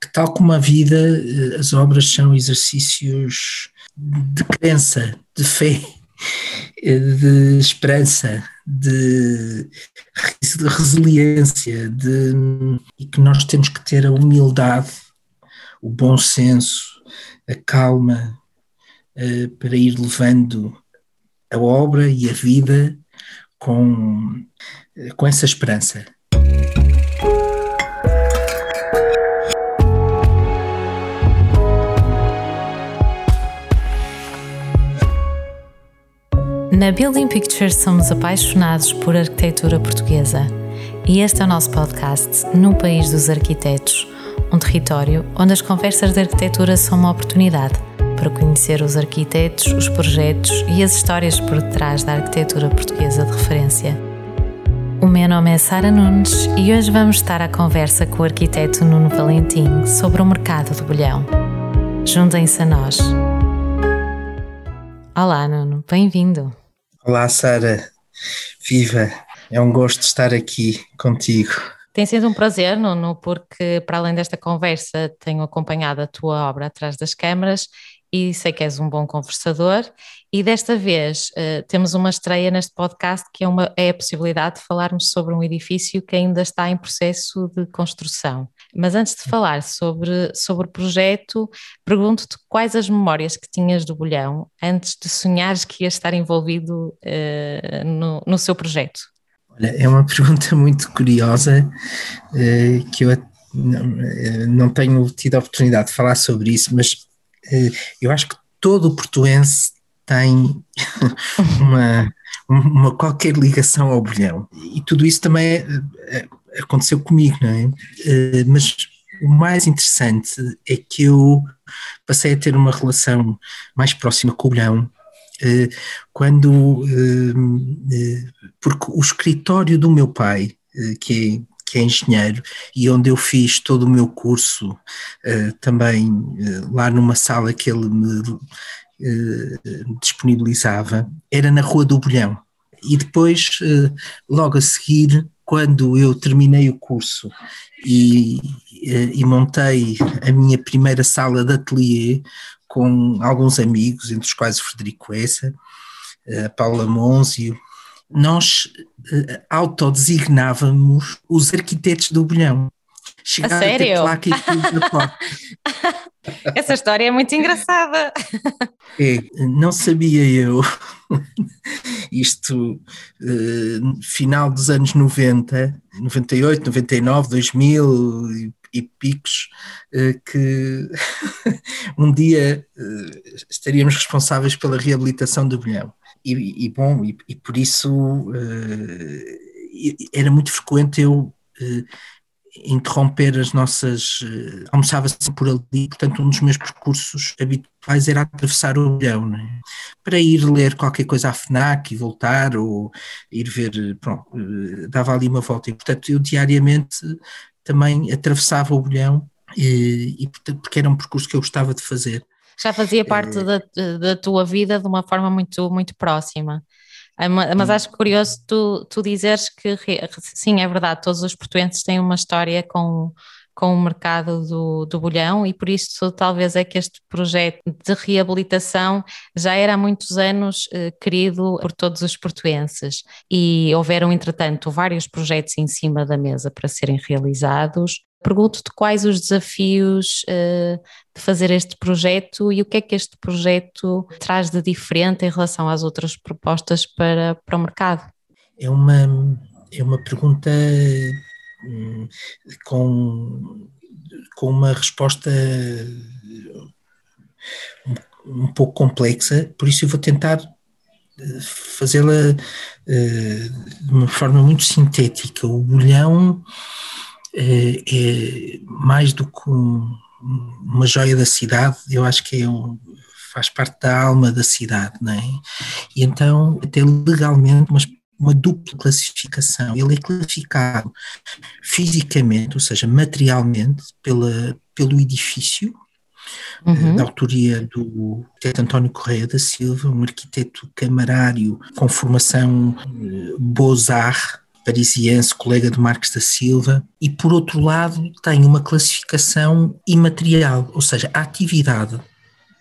que, tal como a vida, eh, as obras são exercícios de crença, de fé, eh, de esperança, de, de resiliência, de, e que nós temos que ter a humildade, o bom senso, a calma, uh, para ir levando a obra e a vida com, com essa esperança. Na Building Pictures somos apaixonados por arquitetura portuguesa e este é o nosso podcast No País dos Arquitetos, um território onde as conversas de arquitetura são uma oportunidade para conhecer os arquitetos, os projetos e as histórias por detrás da arquitetura portuguesa de referência. O meu nome é Sara Nunes e hoje vamos estar à conversa com o arquiteto Nuno Valentim sobre o mercado do bolhão. Juntem-se a nós. Olá, Nuno, bem-vindo. Olá, Sara. Viva! É um gosto estar aqui contigo. Tem sido um prazer, Nuno, porque para além desta conversa tenho acompanhado a tua obra atrás das câmaras e sei que és um bom conversador. E desta vez uh, temos uma estreia neste podcast que é, uma, é a possibilidade de falarmos sobre um edifício que ainda está em processo de construção. Mas antes de falar sobre, sobre o projeto, pergunto-te quais as memórias que tinhas do Bolhão antes de sonhares que ias estar envolvido uh, no, no seu projeto. Olha, é uma pergunta muito curiosa uh, que eu não, não tenho tido a oportunidade de falar sobre isso, mas eh, eu acho que todo o portuense tem uma, uma qualquer ligação ao bolhão. E tudo isso também é, é, aconteceu comigo, não é? Eh, mas o mais interessante é que eu passei a ter uma relação mais próxima com o bolhão eh, quando, porque o escritório do meu pai, que é que é engenheiro e onde eu fiz todo o meu curso também lá numa sala que ele me disponibilizava, era na Rua do Bolhão. E depois, logo a seguir, quando eu terminei o curso e, e montei a minha primeira sala de ateliê com alguns amigos, entre os quais o Frederico Essa, a Paula Monzio, nós uh, autodesignávamos os arquitetos do bolhão. Chegava a sério? A ter Essa história é muito engraçada. É, não sabia eu, isto uh, final dos anos 90, 98, 99, 2000 e, e picos, uh, que um dia uh, estaríamos responsáveis pela reabilitação do bolhão e, e bom, e, e, por isso era muito frequente eu interromper as nossas. Uh, almoçava sempre por ali, portanto, um dos meus percursos habituais era atravessar o olhão, né? para ir ler qualquer coisa à FNAC e voltar, ou ir ver. Pronto, dava ali uma volta, e portanto, eu diariamente também atravessava o bolhão, e, e porque era um percurso que eu gostava de fazer já fazia parte é. da, da tua vida de uma forma muito, muito próxima. Ah, mas hum. acho curioso tu, tu dizeres que sim, é verdade, todos os portuenses têm uma história com, com o mercado do, do bolhão e por isso talvez é que este projeto de reabilitação já era há muitos anos eh, querido por todos os portuenses e houveram entretanto vários projetos em cima da mesa para serem realizados Pergunto-te quais os desafios uh, de fazer este projeto e o que é que este projeto traz de diferente em relação às outras propostas para, para o mercado. É uma, é uma pergunta hum, com, com uma resposta um, um, pouco complexa, por isso eu vou tentar eh, fazê-la uh, de uma forma muito sintética. O bolhão é, é mais do que um, uma joia da cidade, eu acho que é um, faz parte da alma da cidade, não é? E então tem legalmente uma, uma dupla classificação. Ele é classificado fisicamente, ou seja, materialmente, pela, pelo edifício, Uhum. da autoria do arquiteto António Correia da Silva, um arquiteto camarário com formação eh, Beaux-Arts, parisiense, colega de Marques da Silva, e por outro lado tem uma classificação imaterial, ou seja, a atividade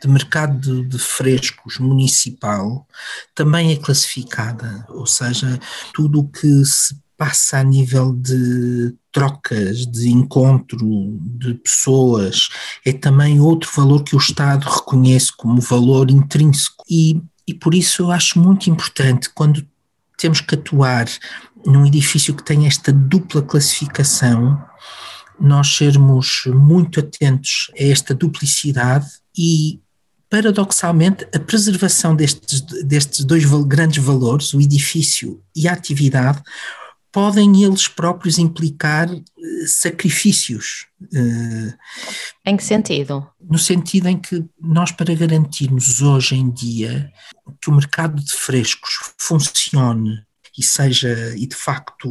de mercado de, frescos municipal também é classificada, ou seja, tudo o que se passa a nível de trocas, de encontro de pessoas, é também outro valor que o Estado reconhece como valor intrínseco. E, e por isso eu acho muito importante quando temos que atuar num edifício que tem esta dupla classificação, nós sermos muito atentos a esta duplicidade e, paradoxalmente, a preservação destes, destes dois grandes valores, o edifício e a atividade, podem eles próprios implicar uh, sacrifícios. Uh, em que sentido? No sentido em que nós, para garantirmos hoje em dia que o mercado de frescos funcione e seja e de facto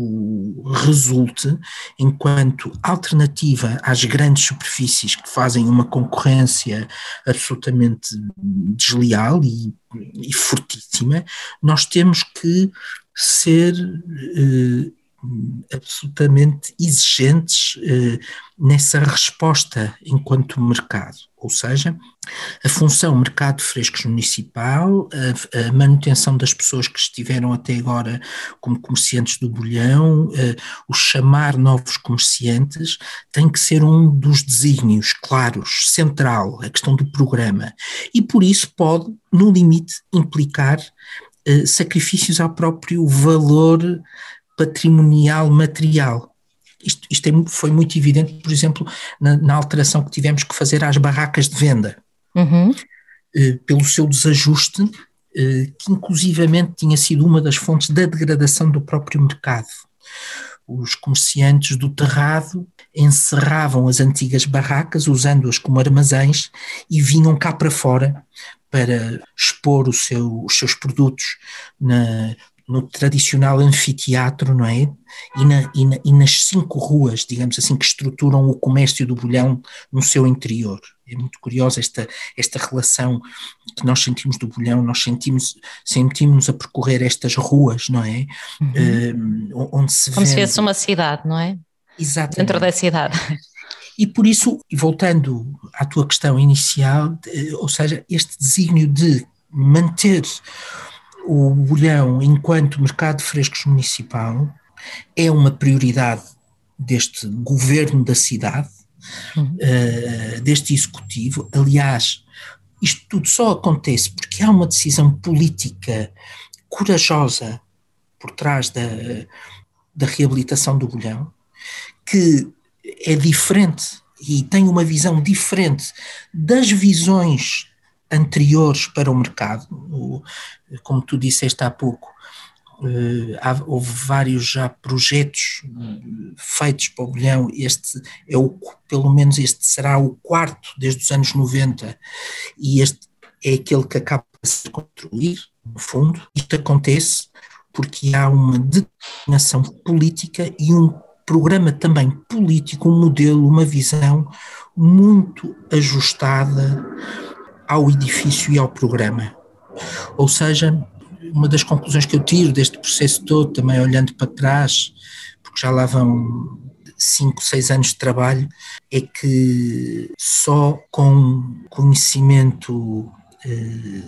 resulte enquanto alternativa às grandes superfícies que fazem uma concorrência absolutamente desleal e, e fortíssima, nós temos que ser eh, absolutamente exigentes eh, nessa resposta enquanto mercado, ou seja, a função mercado frescos municipal, a, a, manutenção das pessoas que estiveram até agora como comerciantes do bolhão, eh, o chamar novos comerciantes, tem que ser um dos desígnios claros, central, a questão do programa, e por isso pode, no limite, implicar eh, sacrifícios ao próprio valor patrimonial material. Isto, isto é, foi muito evidente, por exemplo, na, na, alteração que tivemos que fazer às barracas de venda, uhum. eh, pelo seu desajuste, eh, que inclusivamente tinha sido uma das fontes da degradação do próprio mercado. Os comerciantes do terrado encerravam as antigas barracas, usando-as como armazéns, e vinham cá para fora para expor seu, os seus produtos na, no tradicional anfiteatro, não é? E, na, e, na, e, nas cinco ruas, digamos assim, que estruturam o comércio do bolhão no seu interior. É muito curiosa esta, esta relação que nós sentimos do bolhão, nós sentimos, sentimos a percorrer estas ruas, não é? Uhum. Uh, onde se Como vende... se fosse uma cidade, não é? Exatamente. Dentro da cidade. E por isso, voltando à tua questão inicial, ou seja, este desígnio de manter o bolhão enquanto mercado de frescos municipal é uma prioridade deste governo da cidade, uhum. uh, deste executivo. Aliás, isto tudo só acontece porque há uma decisão política corajosa por trás da, da reabilitação do bolhão, que é diferente e tem uma visão diferente das visões anteriores para o mercado. O, como tu disseste há pouco, uh, há, houve vários já projetos uh, feitos para o Bolhão. Este é o, pelo menos este será o quarto desde os anos 90 e este é aquele que acaba de se construir, no fundo. Isto acontece porque há uma determinação política e um programa também político, um modelo, uma visão muito ajustada ao edifício e ao programa. Ou seja, uma das conclusões que eu tiro deste processo todo, também olhando para trás, porque já lá vão cinco, seis anos de trabalho, é que só com conhecimento eh,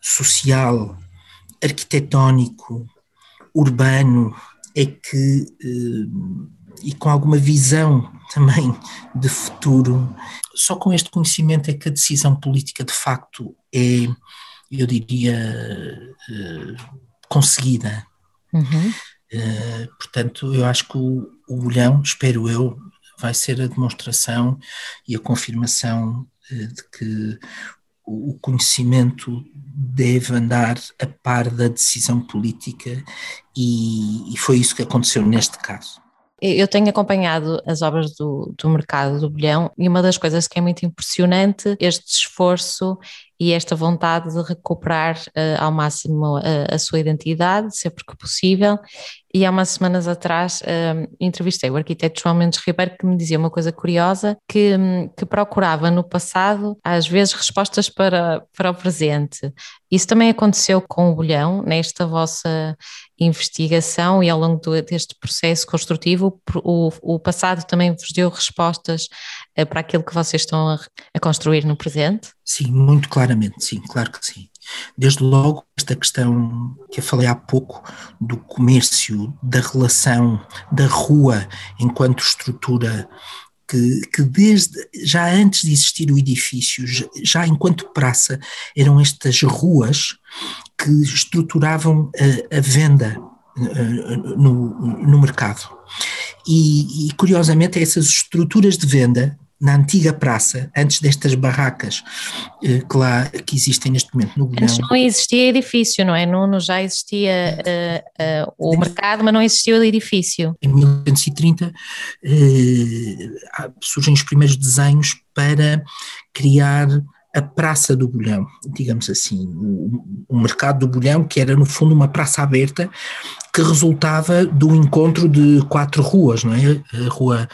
social, arquitetónico, urbano, é que, eh, e com alguma visão também de futuro, só com este conhecimento é que a decisão política de facto é, eu diria, eh, conseguida. Uhum. Uh, portanto, eu acho que o, o bolhão, espero eu, vai ser a demonstração e a confirmação uh, de que o conhecimento deve andar a par da decisão política e, e foi isso que aconteceu neste caso. Eu tenho acompanhado as obras do, do mercado do Bolhão e uma das coisas que é muito impressionante este esforço e esta vontade de recuperar uh, ao máximo a, sua identidade, sempre que possível. E há umas semanas atrás uh, entrevistei o arquiteto João Mendes Ribeiro que me dizia uma coisa curiosa, que, que procurava no passado, às vezes, respostas para, para o presente. Isso também aconteceu com o Bolhão, nesta vossa investigação e ao longo do, deste processo construtivo, o, o, passado também vos deu respostas uh, para aquilo que vocês estão a, a construir no presente? Sim, muito claramente, sim, claro que sim. Desde logo, esta questão que eu falei há pouco do comércio, da relação da rua enquanto estrutura que, que, desde já antes de existir o edifício, já enquanto praça, eram estas ruas que estruturavam a, a venda eh, no, no mercado. E, e, curiosamente, essas estruturas de venda na antiga praça, antes destas barracas eh, que lá que existem neste momento no Bolhão. Antes não existia edifício, não é? Nuno já existia uh, uh, o mercado, mas não existia o edifício. Em 1930 uh, surgem os primeiros desenhos para criar a Praça do Bolhão, digamos assim, o, o, mercado do Bolhão, que era no fundo uma praça aberta que resultava do encontro de quatro ruas, não é? A rua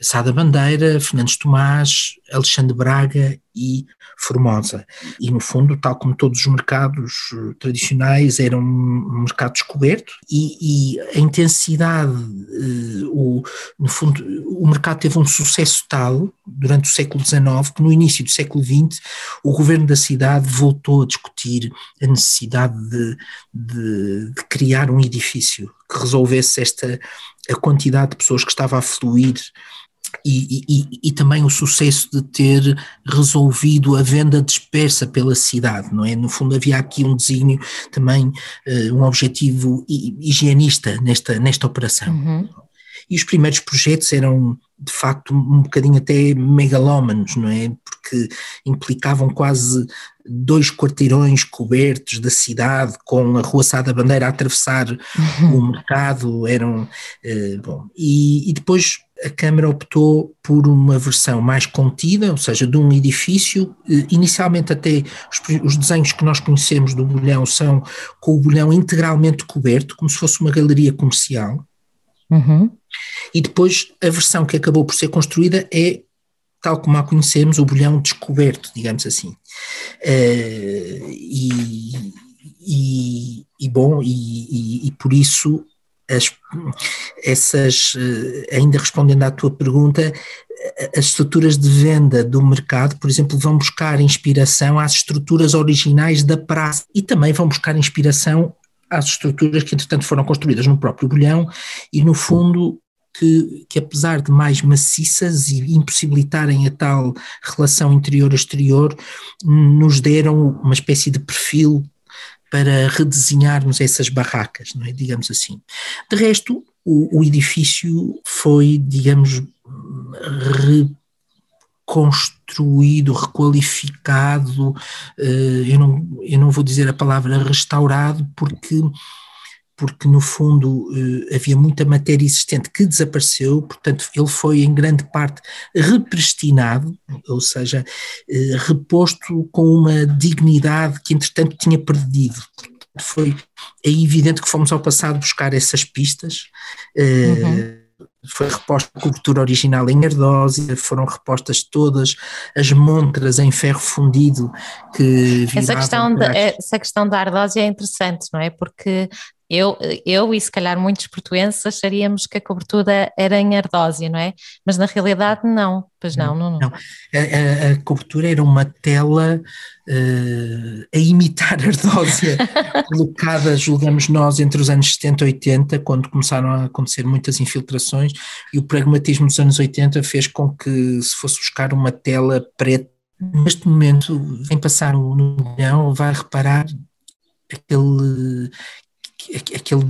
Sada Bandeira, Fernandes Tomás, Alexandre Braga e Formosa. E, no fundo, tal como todos os mercados eh, tradicionais, era um mercado descoberto e, e a intensidade, eh, o, no fundo, o mercado teve um sucesso tal durante o século XIX que no início do século XX o governo da cidade voltou a discutir a necessidade de, de, de criar um edifício que resolvesse esta a quantidade de pessoas que estava a fluir e, e, e, também o sucesso de ter resolvido a venda dispersa pela cidade, não é? No fundo havia aqui um desígnio também, uh, um objetivo higienista nesta, nesta operação. Uhum. E os primeiros projetos eram, de facto, um bocadinho até megalómanos, não é? Porque implicavam quase dois quarteirões cobertos da cidade, com a Rua Sá da Bandeira a atravessar uhum. o mercado, eram, uh, bom, e, e depois a Câmara optou por uma versão mais contida, ou seja, de um edifício. Eh, inicialmente, até os, os, desenhos que nós conhecemos do bolhão são com o bolhão integralmente coberto, como se fosse uma galeria comercial. Uhum. E depois a versão que acabou por ser construída é tal como a conhecemos, o bolhão descoberto, digamos assim. Uh, e, e, e, bom, e, e, por isso as, essas, eh, ainda respondendo à tua pergunta, as estruturas de venda do mercado, por exemplo, vão buscar inspiração às estruturas originais da praça e também vão buscar inspiração às estruturas que, entretanto, foram construídas no próprio bolhão e, no fundo, que, que, apesar de mais maciças e impossibilitarem a tal relação interior-exterior, nos deram uma espécie de perfil para redesenharmos essas barracas, não é? digamos assim. De resto, o, o edifício foi, digamos, reconstruído, requalificado, eh, eu não, eu não vou dizer a palavra restaurado, porque porque no fundo eh, havia muita matéria existente que desapareceu, portanto ele foi em grande parte represtinado, ou seja, eh, reposto com uma dignidade que entretanto tinha perdido. Foi é evidente que fomos ao passado buscar essas pistas. Eh, uhum foi reposta a cobertura original em ardósia, foram repostas todas as montras em ferro fundido que essa questão, essa questão da ardósia é interessante, não é? Porque eu, eu e se calhar muitos portuenses acharíamos que a cobertura era em ardósia, não é? Mas na realidade não, pois não, não, não. não. A, a, cobertura era uma tela uh, a imitar ardósia, colocada, julgamos nós, entre os anos 70 e 80, quando começaram a acontecer muitas infiltrações, e o pragmatismo dos anos 80 fez com que se fosse buscar uma tela preta. Neste momento, vem passar no milhão, vai reparar aquele aquele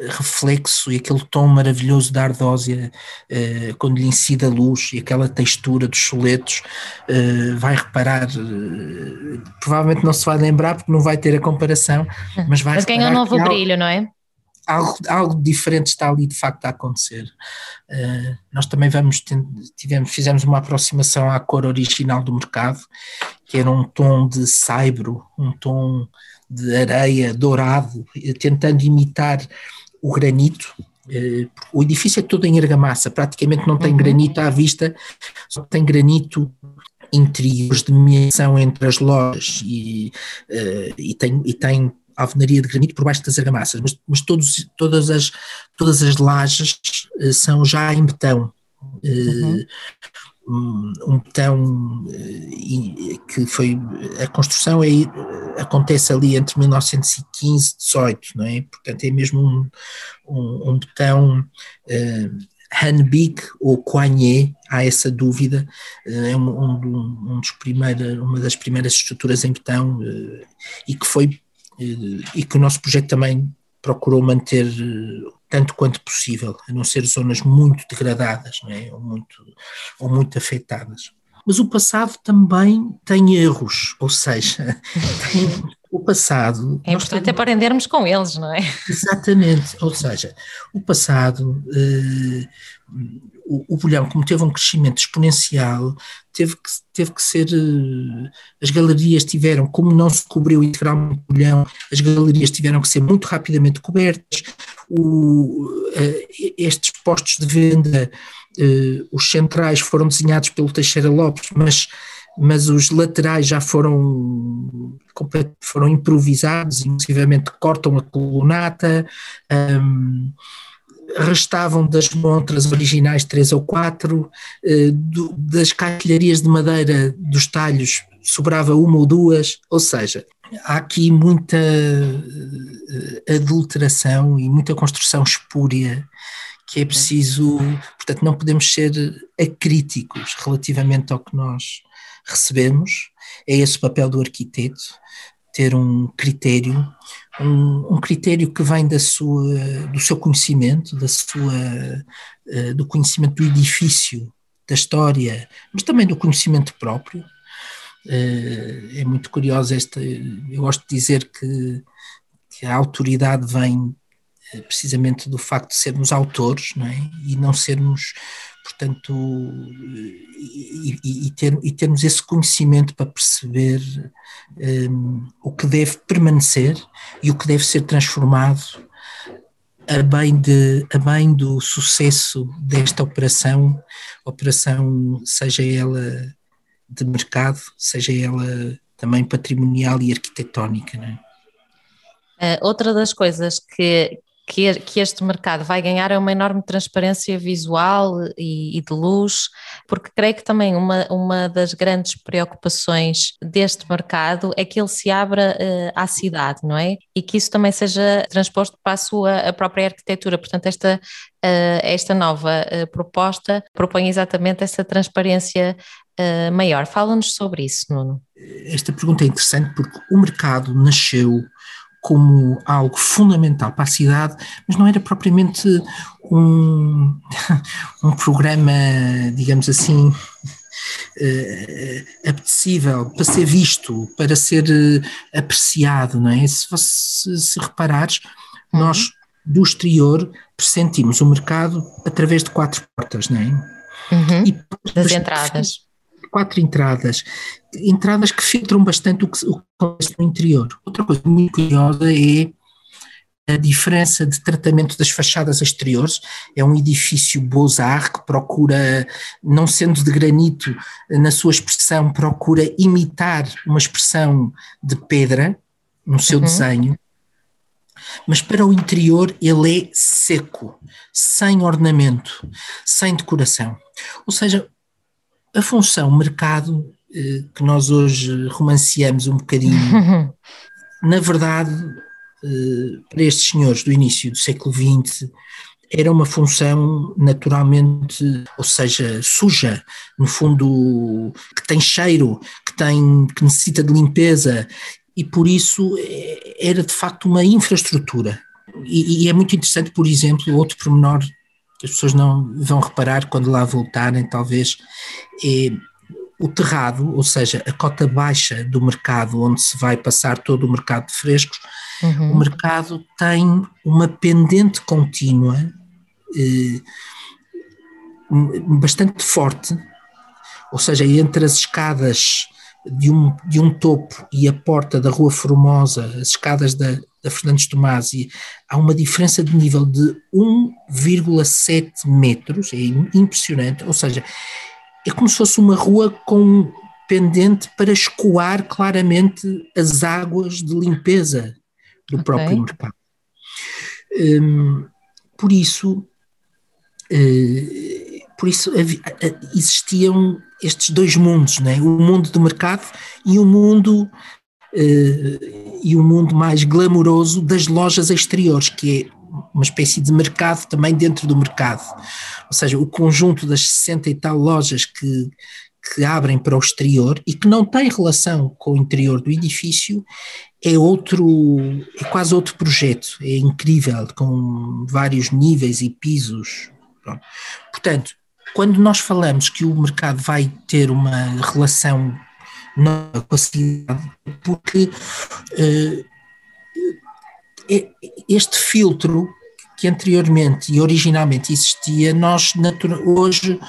reflexo e aquele tom maravilhoso da ardósia uh, quando lhe incide a luz e aquela textura dos soletos uh, vai reparar uh, provavelmente não se vai lembrar porque não vai ter a comparação mas vai mas ganha um novo brilho, não é? algo, algo diferente está ali de facto a acontecer. Nós também vamos, tivemos, fizemos uma aproximação à cor original do mercado, que era um tom de saibro, um tom de areia dourado, tentando imitar o granito. Uh, o edifício é todo em argamassa, praticamente não tem uhum. granito à vista, só tem granito interiores de mediação entre as lojas e, uh, e, tem, e tem alvenaria de granito por baixo das argamassas, mas, mas todos, todas, as, todas as lajes uh, são já em betão. Uh, uhum. Um betão que foi a construção é, acontece ali entre 1915 e 18, não é? Portanto é mesmo um, um, um betão Hanbik ou Coignet, há essa dúvida, é um, um, um dos uma das primeiras estruturas em betão eh, e que foi eh, e que o nosso projeto também procurou manter eh, tanto quanto possível, a não ser zonas muito degradadas não é? ou, muito, ou muito afetadas. Mas o passado também tem erros, ou seja, tem, o passado. É importante temos... aprendermos com eles, não é? Exatamente, ou seja, o passado, uh, o, o bolhão, como teve um crescimento exponencial, teve que, teve que ser. Uh, as galerias tiveram, como não se cobriu integralmente o bolhão, as galerias tiveram que ser muito rapidamente cobertas. O, uh, estes postos de venda, os centrais foram desenhados pelo Teixeira Lopes, mas mas os laterais já foram, foram improvisados, inclusive cortam a colunata, um, restavam das montras originais três ou quatro, do, das caixilharias de madeira dos talhos sobrava uma ou duas, ou seja, há aqui muita uh, adulteração e muita construção espúria que é preciso, portanto, não podemos ser acríticos relativamente ao que nós recebemos, é esse o papel do arquiteto, ter um critério, um, um, critério que vem da sua, do seu conhecimento, da sua, uh, do conhecimento do edifício, da história, mas também do conhecimento próprio. Uh, é muito curioso esta, eu gosto de dizer que, que a autoridade vem eh, precisamente do facto de sermos autores não é? e não sermos portanto, e, e, ter, e termos esse conhecimento para perceber um, o que deve permanecer e o que deve ser transformado a bem, de, a bem do sucesso desta operação, operação seja ela de mercado, seja ela também patrimonial e arquitetónica. Não é? Uh, outra das coisas que, que, que este mercado vai ganhar é uma enorme transparência visual e, e, de luz, porque creio que também uma, uma das grandes preocupações deste mercado é que ele se abra uh, à cidade, não é? E que isso também seja transposto para a sua a própria arquitetura. Portanto, esta, uh, esta nova uh, proposta propõe exatamente essa transparência maior. Fala-nos sobre isso, Nuno. Esta pergunta é interessante porque o mercado nasceu como algo fundamental para a cidade, mas não era propriamente um, um programa, digamos assim, uh, apetecível para ser visto, para ser uh, apreciado, não é? Se, se, se reparares, uhum. nós do exterior pressentimos o mercado através de quatro portas, não é? Uhum. E das entradas quatro entradas, entradas que filtram bastante o que, o acontece no interior. Outra coisa muito curiosa é a diferença de tratamento das fachadas exteriores. É um edifício Beaux-Arts que procura, não sendo de granito na sua expressão, procura imitar uma expressão de pedra no seu uhum. desenho, mas para o interior ele é seco, sem ornamento, sem decoração. Ou seja, a função mercado, eh, que nós hoje romanceamos um bocadinho, na verdade, eh, para estes senhores do início do século XX, era uma função naturalmente, ou seja, suja, no fundo, que tem cheiro, que, tem, que necessita de limpeza, e por isso eh, era de facto uma infraestrutura. E, e é muito interessante, por exemplo, outro pormenor que as pessoas não vão reparar quando lá voltarem, talvez, é o terrado, ou seja, a cota baixa do mercado, onde se vai passar todo o mercado de frescos, uhum. o mercado tem uma pendente contínua eh, bastante forte, ou seja, entre as escadas de um, de um topo e a porta da Rua Formosa, as escadas da, da Fernandes Tomasi, há uma diferença de nível de 1,7 metros, é impressionante, ou seja, é como se fosse uma rua com pendente para escoar claramente as águas de limpeza do okay. próprio mercado. Um, por isso, uh, por isso existiam estes dois mundos, né? o mundo do mercado e o mundo e o mundo mais glamouroso das lojas exteriores, que é uma espécie de mercado também dentro do mercado. Ou seja, o conjunto das 60 e tal lojas que, que abrem para o exterior e que não tem relação com o interior do edifício é outro, é quase outro projeto, é incrível, com vários níveis e pisos. Pronto. Portanto, quando nós falamos que o mercado vai ter uma relação com a cidade, porque uh, este filtro que anteriormente e originalmente existia, nós hoje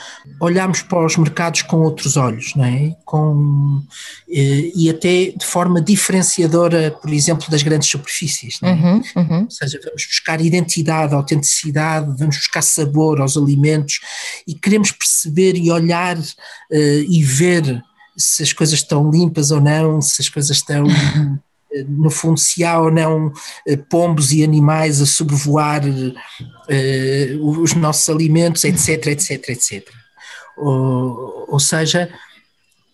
olhamos para os mercados com outros olhos, não é? Com, eh, e até de forma diferenciadora, por exemplo, das grandes superfícies. É? Uhum, uhum. Ou seja, vamos buscar identidade, autenticidade, vamos buscar sabor aos alimentos e queremos perceber e olhar uh, e ver se as coisas estão limpas ou não, se as coisas estão no fundo, se há ou não eh, pombos e animais a sobrevoar uh, os nossos alimentos, etc, etc, etc. Ou, ou seja,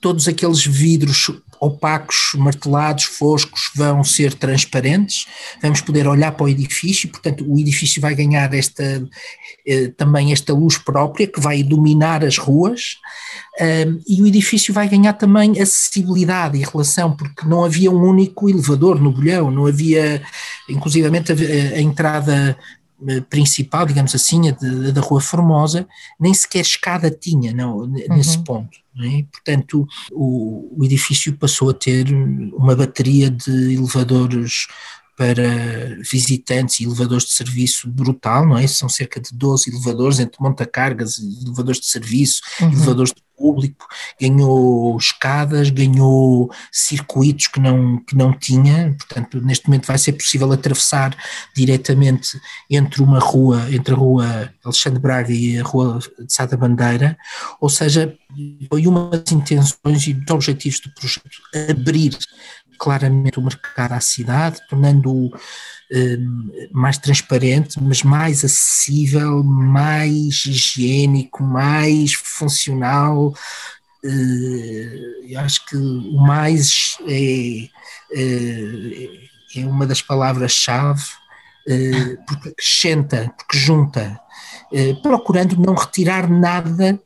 todos aqueles vidros opacos, martelados, foscos, vão ser transparentes, vamos poder olhar para o edifício, portanto o edifício vai ganhar esta, eh, também esta luz própria que vai iluminar as ruas um, e o edifício vai ganhar também acessibilidade e relação, porque não havia um único elevador no bolhão, não havia, inclusivamente a, entrada principal, digamos assim, a da Rua Formosa, nem sequer escada tinha não, nesse uhum. ponto. É? Portanto, o, o, edifício passou a ter uma bateria de elevadores para visitantes e elevadores de serviço brutal, não é? São cerca de 12 elevadores entre montacargas, elevadores de serviço, uhum. elevadores de público, ganhou escadas, ganhou circuitos que não, que não tinha, portanto neste momento vai ser possível atravessar diretamente entre uma rua, entre a rua Alexandre Braga e a rua de Sada Bandeira, ou seja, foi uma das intenções e dos objetivos do projeto, abrir claramente o mercado à cidade, tornando-o eh, mais transparente, mas mais acessível, mais higiênico, mais funcional. Eh, eu acho que o mais é, é, é uma das palavras-chave, eh, porque acrescenta, porque junta, procurando não retirar nada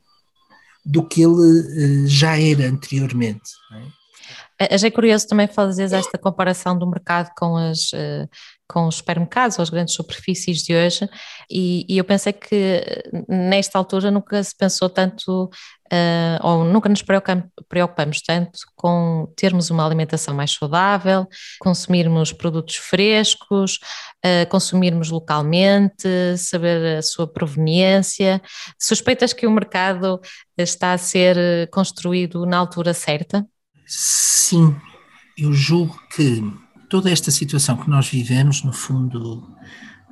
do que ele já era anteriormente. Não é? Achei curioso também fazer esta comparação do mercado com, as, eh, com os supermercados ou as grandes superfícies de hoje, e, e eu pensei que eh, nesta altura nunca se pensou tanto, uh, ou nunca nos preocupamos tanto com termos uma alimentação mais saudável, consumirmos produtos frescos, uh, consumirmos localmente, saber a sua proveniência. Suspeitas que o mercado está a ser construído na altura certa? Sim, eu julgo que toda esta situação que nós vivemos, no fundo,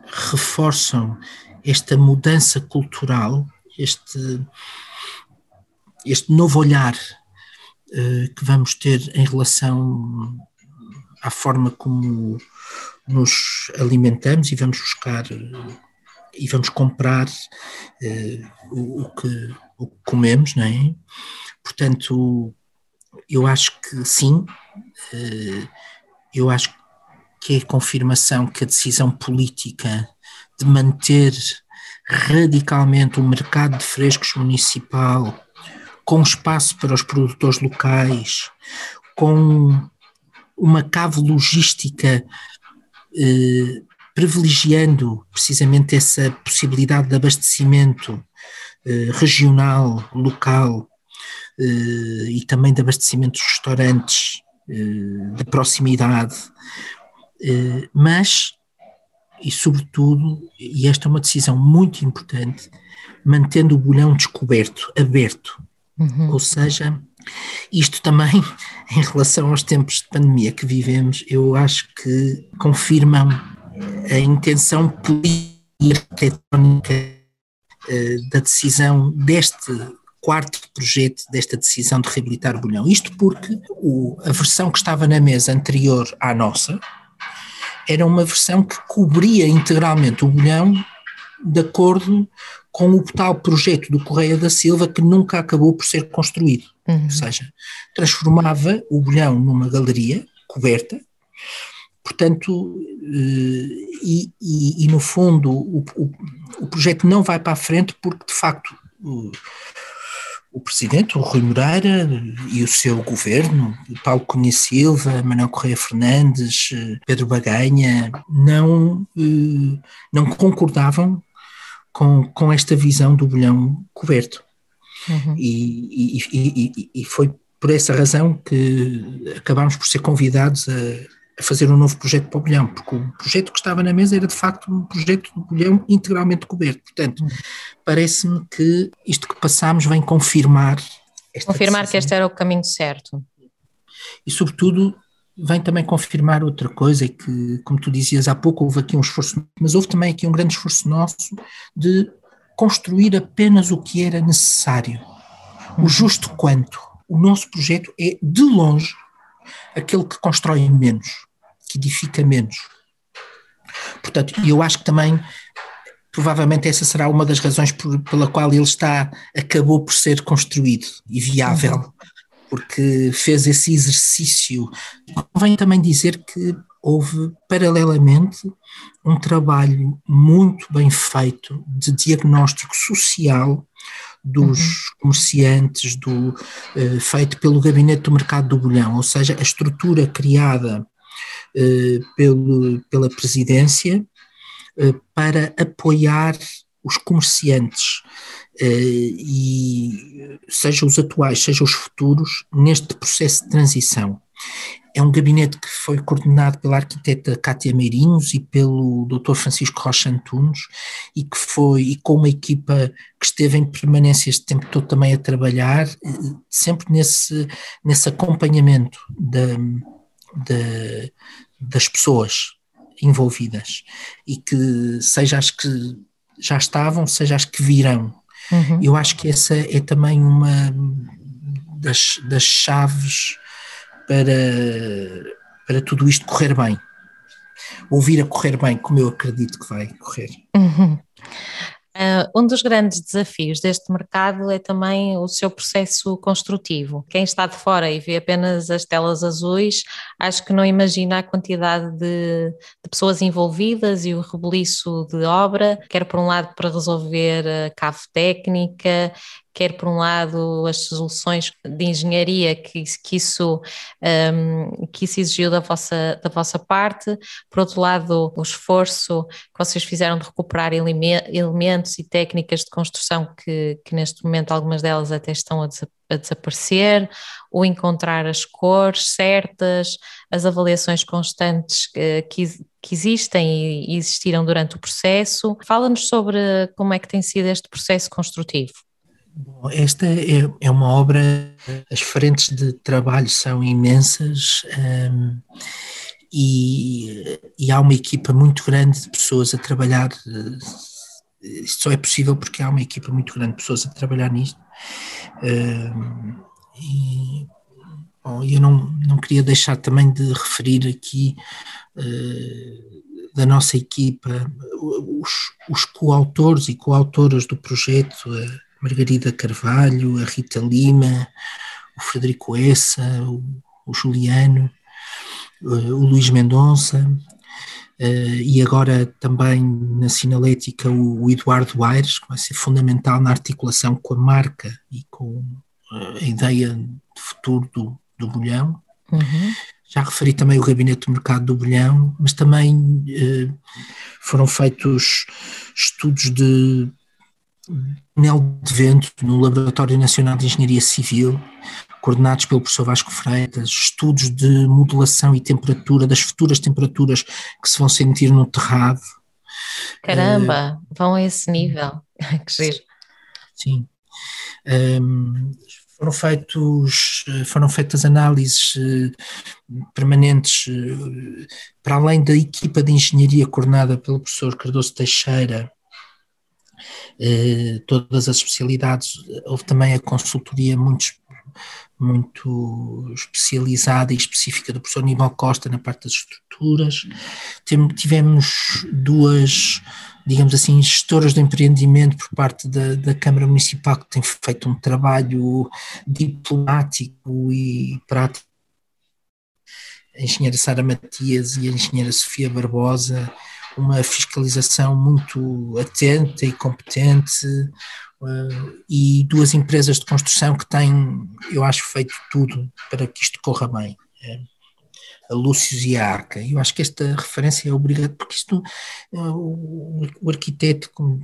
reforçam esta mudança cultural, este, este novo olhar uh, que vamos ter em relação à forma como nos alimentamos e vamos buscar uh, e vamos comprar uh, o, o, que, o que comemos, não é? Portanto, eu acho que sim, eh, eu acho que é a confirmação que a decisão política de manter radicalmente o mercado de frescos municipal, com espaço para os produtores locais, com uma cave logística eh, privilegiando precisamente essa possibilidade de abastecimento eh, regional, local, e também de abastecimento dos restaurantes de proximidade, mas, e sobretudo, e esta é uma decisão muito importante, mantendo o bolhão descoberto, aberto. Uhum. Ou seja, isto também, em relação aos tempos de pandemia que vivemos, eu acho que confirmam a intenção política e arquitetónica eh, da decisão deste quarto projeto, desta decisão de reabilitar o Bolhão. Isto porque o, a versão que estava na mesa anterior à nossa era uma versão que cobria integralmente o Bolhão de acordo com o tal projeto do Correia da Silva que nunca acabou por ser construído. Uhum. Ou seja, transformava o bolhão numa galeria coberta, portanto, eh, e, e, e no fundo o, o, o, projeto não vai para a frente porque de facto o, Presidente, o Rui Moreira e o seu governo, Paulo Cunha Silva, Manuel Correia Fernandes, eh, Pedro Baganha, não, eh, não concordavam com, com esta visão do bolhão coberto. Uhum. E, e, e, e, foi por essa razão que acabámos por ser convidados a, a, fazer um novo projeto para o bolhão, porque o projeto que estava na mesa era de facto um projeto do bolhão integralmente coberto. Portanto, uhum. parece-me que isto que passámos vem confirmar. confirmar decisão. que este era o caminho certo. E, sobretudo, vem também confirmar outra coisa que, como tu dizias há pouco, houve aqui um esforço, mas houve também aqui um grande esforço nosso de construir apenas o que era necessário, o uhum. justo quanto. O nosso projeto é, de longe, aquele que constrói menos, que edifica menos. Portanto, eu acho que também, provavelmente essa será uma das razões por, pela qual ele está, acabou por ser construído e viável. Uhum porque fez esse exercício. Convém também dizer que houve, paralelamente, um trabalho muito bem feito de diagnóstico social dos uhum. comerciantes, do, uh, feito pelo Gabinete do Mercado do Bolhão, ou seja, a estrutura criada pelo, pela Presidência uh, para apoiar os comerciantes eh, e seja os atuais, seja os futuros, neste processo de transição. É um gabinete que foi coordenado pela arquiteta Cátia Meirinhos e pelo Dr. Francisco Rocha Antunes e que foi, e com uma equipa que esteve em permanência este tempo todo também a trabalhar, eh, sempre nesse, nesse acompanhamento da, da, das pessoas envolvidas e que seja as que já estavam, seja as que virão. Uhum. Eu acho que essa é também uma das, das chaves para, para tudo isto correr bem. Ouvir a correr bem, como eu acredito que vai correr. Uhum. Uh, um dos grandes desafios deste mercado é também o seu processo construtivo. Quem está de fora e vê apenas as telas azuis, acho que não imagina a quantidade de, de pessoas envolvidas e o rebuliço de obra, quer por um lado para resolver a cave técnica, quer por um lado as soluções de engenharia que, que, isso, um, que isso exigiu da vossa, da vossa parte, por outro lado o esforço que vocês fizeram de recuperar elementos e técnicas de construção que, que neste momento algumas delas até estão a, a desaparecer, o encontrar as cores certas, as avaliações constantes que, que, que existem e existiram durante o processo. Fala-nos sobre como é que tem sido este processo construtivo. Bom, esta é, é, uma obra, as frentes de trabalho são imensas um, e, e, há uma equipa muito grande de pessoas a trabalhar. Isto só é possível porque há uma equipa muito grande de pessoas a trabalhar nisto. Um, e bom, eu não, não queria deixar também de referir aqui uh, da nossa equipa os, os coautores e coautoras do projeto. Uh, Margarida Carvalho, a Rita Lima, o Frederico Essa, o, o Juliano, o, o Luís Mendonça, Uh, e agora também na sinalética o, o, Eduardo Aires, que vai ser fundamental na articulação com a marca e com a ideia de futuro do, do bolhão. Uhum. Já referi também o gabinete do mercado do bolhão, mas também uh, foram feitos estudos de túnel de vento no Laboratório Nacional de Engenharia Civil, coordenados pelo professor Vasco Freitas, estudos de modulação e temperatura, das futuras temperaturas que se vão sentir no terrado. Caramba, uh, vão a esse nível, que giro. Sim. Um, foram, feitos, foram feitas análises uh, permanentes para além da equipa de engenharia coordenada pelo professor Cardoso Teixeira, todas as especialidades, houve também a consultoria muito muito especializada e específica do professor Aníbal Costa na parte das estruturas. Tivemos duas, digamos assim, gestoras de empreendimento por parte da, da Câmara Municipal que tem feito um trabalho diplomático e prático. A engenheira Sara Matias e a engenheira Sofia Barbosa, uma fiscalização muito atenta e competente, Uh, e duas empresas de construção que têm, eu acho, feito tudo para que isto corra bem. É, a Lúcius e a Arca. Eu acho que esta referência é obrigada, porque isto, uh, o, o, arquiteto, como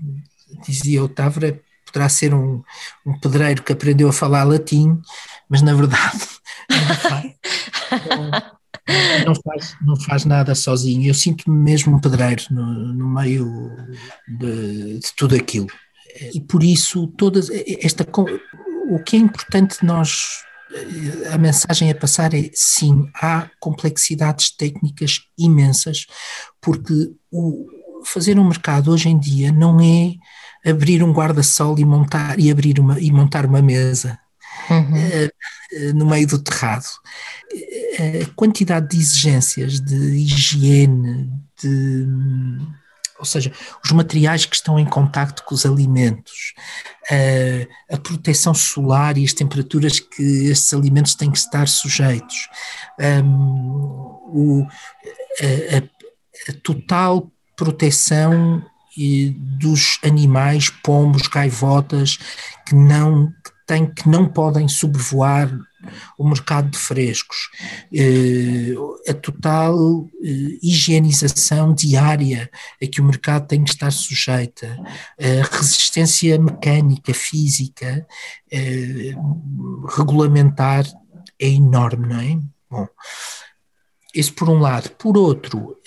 dizia o Távora, poderá ser um, um, pedreiro que aprendeu a falar latim, mas na verdade não faz, não, faz nada sozinho. Eu sinto-me mesmo um pedreiro no, no meio de, de tudo aquilo e por isso todas esta o que é importante nós a mensagem a passar é sim, há complexidades técnicas imensas, porque o, fazer um mercado hoje em dia não é abrir um guarda-sol e montar e abrir uma e montar uma mesa uhum. uh, no meio do terrado. A quantidade de exigências de higiene, de ou seja, os materiais que estão em contacto com os alimentos, a, a proteção solar e as temperaturas que estes alimentos têm que estar sujeitos, um, o, a, a, total proteção dos animais, pombos, gaivotas, que não que têm, que não podem sobrevoar o mercado de frescos, eh, a total eh, higienização diária a que o mercado tem que estar sujeita, a resistência mecânica, física, eh, regulamentar é enorme, não é? Bom, isso por um lado. Por outro,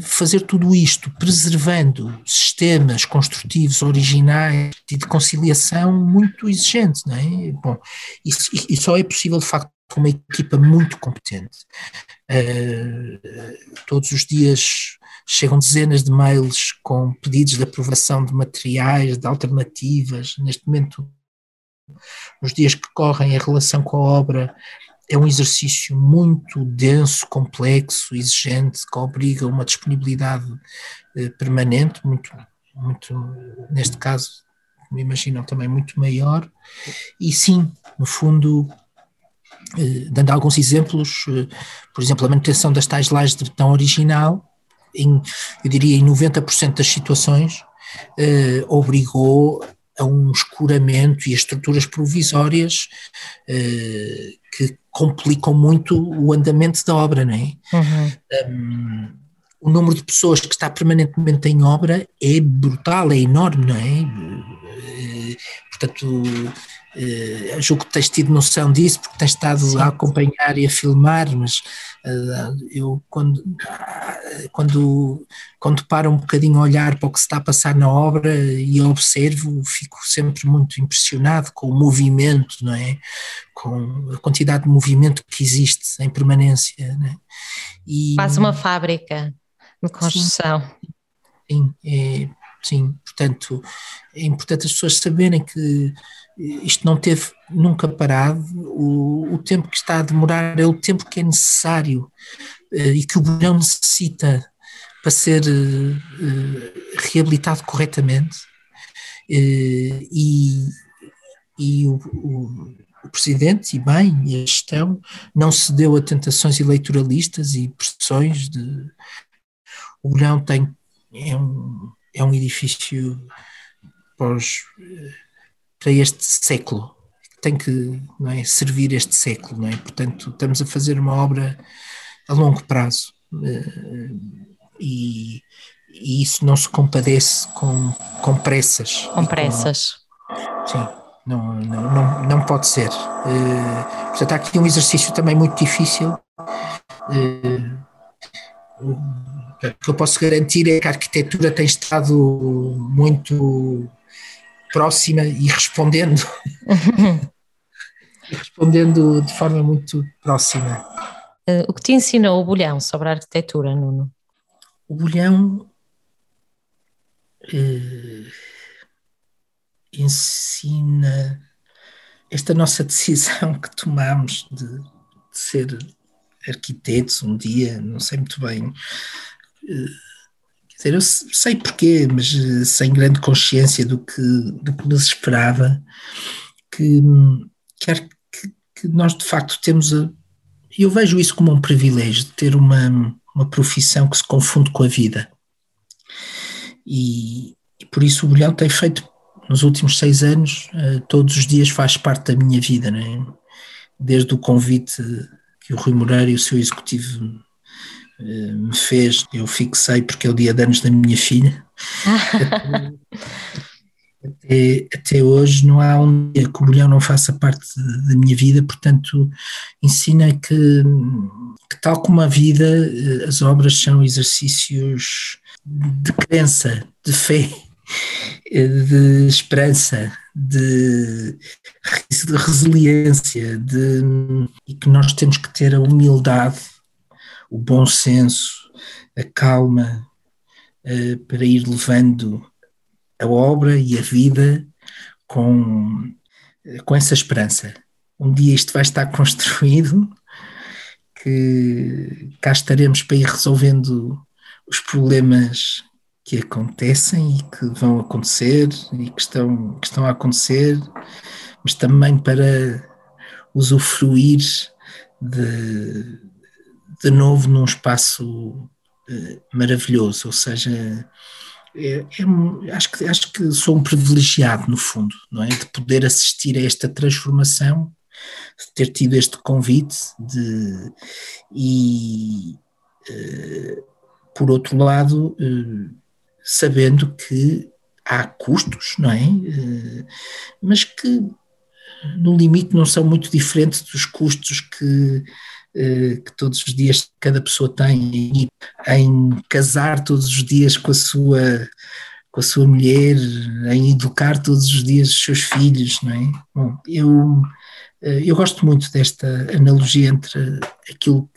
fazer tudo isto preservando sistemas construtivos originais e de conciliação muito exigentes, não é? Bom, isso, só é possível de facto com uma equipa muito competente. Uh, todos os dias chegam dezenas de mails com pedidos de aprovação de materiais, de alternativas. Neste momento, nos dias que correm, a relação com a obra é um exercício muito denso, complexo, exigente, que obriga uma disponibilidade eh, permanente, muito, muito, neste caso, me imaginam também muito maior, e sim, no fundo, eh, dando alguns exemplos, eh, por exemplo, a manutenção das tais lajes de betão original, em, eu diria em 90% das situações, obrigou a um escuramento e a estruturas provisórias eh, que complicam muito o andamento da obra, não é? Uhum. Um, o número de pessoas que está permanentemente em obra é brutal, é enorme, não é? Eh, portanto, eh, julgo que tens tido noção disso, porque tens estado Sim. a acompanhar e a filmar, mas eu quando, quando, quando paro um bocadinho a olhar para o que se está a passar na obra e observo, fico sempre muito impressionado com o movimento, não é? Com a quantidade de movimento que existe em permanência. Não é? e, Faz uma fábrica de construção. Sim, sim, é, sim, portanto, é importante as pessoas saberem que isto não teve nunca parado, o, o tempo que está a demorar é o tempo que é necessário uh, e que o bolhão necessita para ser uh, reabilitado corretamente. E, e o, o, o, Presidente, e bem, e a gestão, não cedeu a tentações eleitoralistas e pressões de... O bolhão tem, é um, é um edifício pós para este século, tem que não é, servir este século, não é? Portanto, estamos a fazer uma obra a longo prazo eh, e e isso não se compadece com, com pressas. Com pressas. Com, sim, não, não, não, não pode ser. Uh, portanto, há aqui um exercício também muito difícil. Uh, o que eu posso garantir é que a arquitetura tem estado muito próxima e respondendo. respondendo de forma muito próxima. Uh, o que te ensinou o Bolhão sobre a arquitetura, Nuno? O Bolhão uh, ensina esta nossa decisão que tomamos de, de, ser arquitetos um dia, não sei muito bem. Quer dizer, eu sei porquê, mas sem grande consciência do que, do que nos esperava, que, que, que nós de facto temos a. Eu vejo isso como um privilégio de ter uma, uma profissão que se confunde com a vida. E, e por isso o Bolhão tem feito, nos últimos seis anos, uh, todos os dias faz parte da minha vida, é? desde o convite que o Rui Moreira e o seu executivo me fez, eu fixei porque é o dia de anos da minha filha. até, até hoje não há um dia que o bolhão não faça parte da minha vida, portanto ensina que, que tal como a vida, eh, as obras são exercícios de crença, de fé, eh, de esperança, de, de resiliência, de, e que nós temos que ter a humildade, o bom senso, a calma uh, para ir levando a obra e a vida com, com essa esperança. Um dia isto vai estar construído, que cá estaremos para ir resolvendo os problemas que acontecem e que vão acontecer e que estão, que estão a acontecer, mas também para usufruir de, de novo num espaço eh, maravilhoso, ou seja, é, é, acho, que, acho que sou um privilegiado, no fundo, não é? De poder assistir a esta transformação, de ter tido este convite, de, e uh, por outro lado, uh, sabendo que há custos, não é? Mas que no limite não são muito diferentes dos custos que eh, que todos os dias cada pessoa tem em casar todos os dias com a sua com a sua mulher, em educar todos os dias os seus filhos, não é? Bom, eu eh, eu gosto muito desta analogia entre aquilo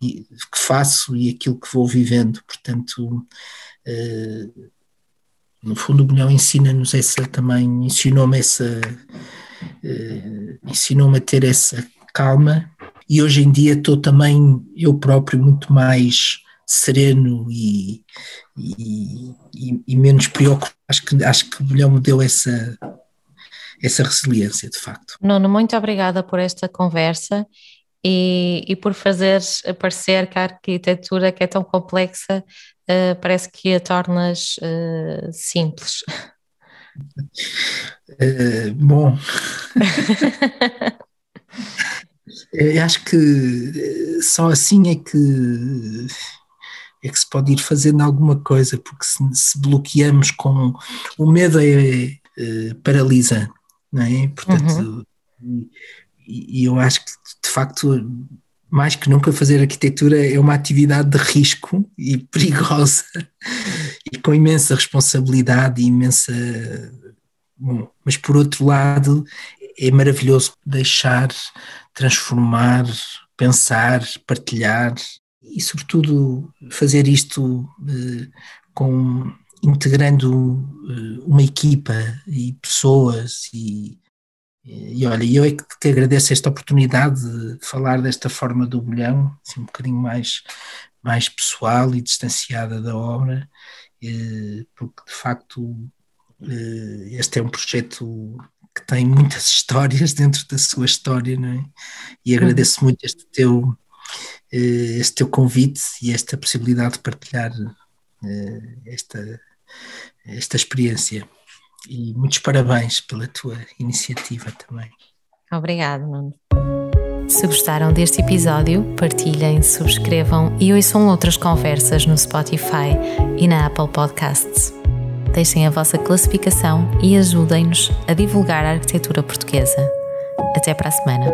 que, que faço e aquilo que vou vivendo, portanto, eh, no fundo o Bolhão ensina-nos essa também, ensinou-me essa, ensinou-me a ter essa calma e hoje em dia estou também eu próprio muito mais sereno e, e, e, e menos preocupado. Acho que, acho que o Bolhão me deu essa, essa resiliência, de facto. Nuno, muito obrigada por esta conversa e, e por fazeres aparecer que a arquitetura que é tão complexa uh, parece que a tornas uh, simples. Uh, bom. Eu acho que eh, só assim é que é que se pode ir fazendo alguma coisa, porque se, se bloqueamos com o medo é, é paralisa, não é? Portanto, uhum. e, e, eu acho que de facto mais que nunca fazer arquitetura é uma atividade de risco e perigosa e com imensa responsabilidade e imensa bom, mas por outro lado é maravilhoso deixar transformar, pensar, partilhar e, sobretudo, fazer isto eh, com integrando eh, uma equipa e pessoas e, e olha, eu é que te agradeço esta oportunidade de falar desta forma do bolhão, assim, um bocadinho mais, mais pessoal e distanciada da obra, eh, porque de facto este é um projeto que tem muitas histórias dentro da sua história, não é? E agradeço muito este teu, eh, este teu convite e esta possibilidade de partilhar eh, esta, esta experiência. E muitos parabéns pela tua iniciativa também. Obrigada, Nuno. Se gostaram deste episódio, partilhem, subscrevam e ouçam outras conversas no Spotify e na Apple Podcasts deixem a vossa classificação e ajudem-nos a divulgar a arquitetura portuguesa. Até para a semana!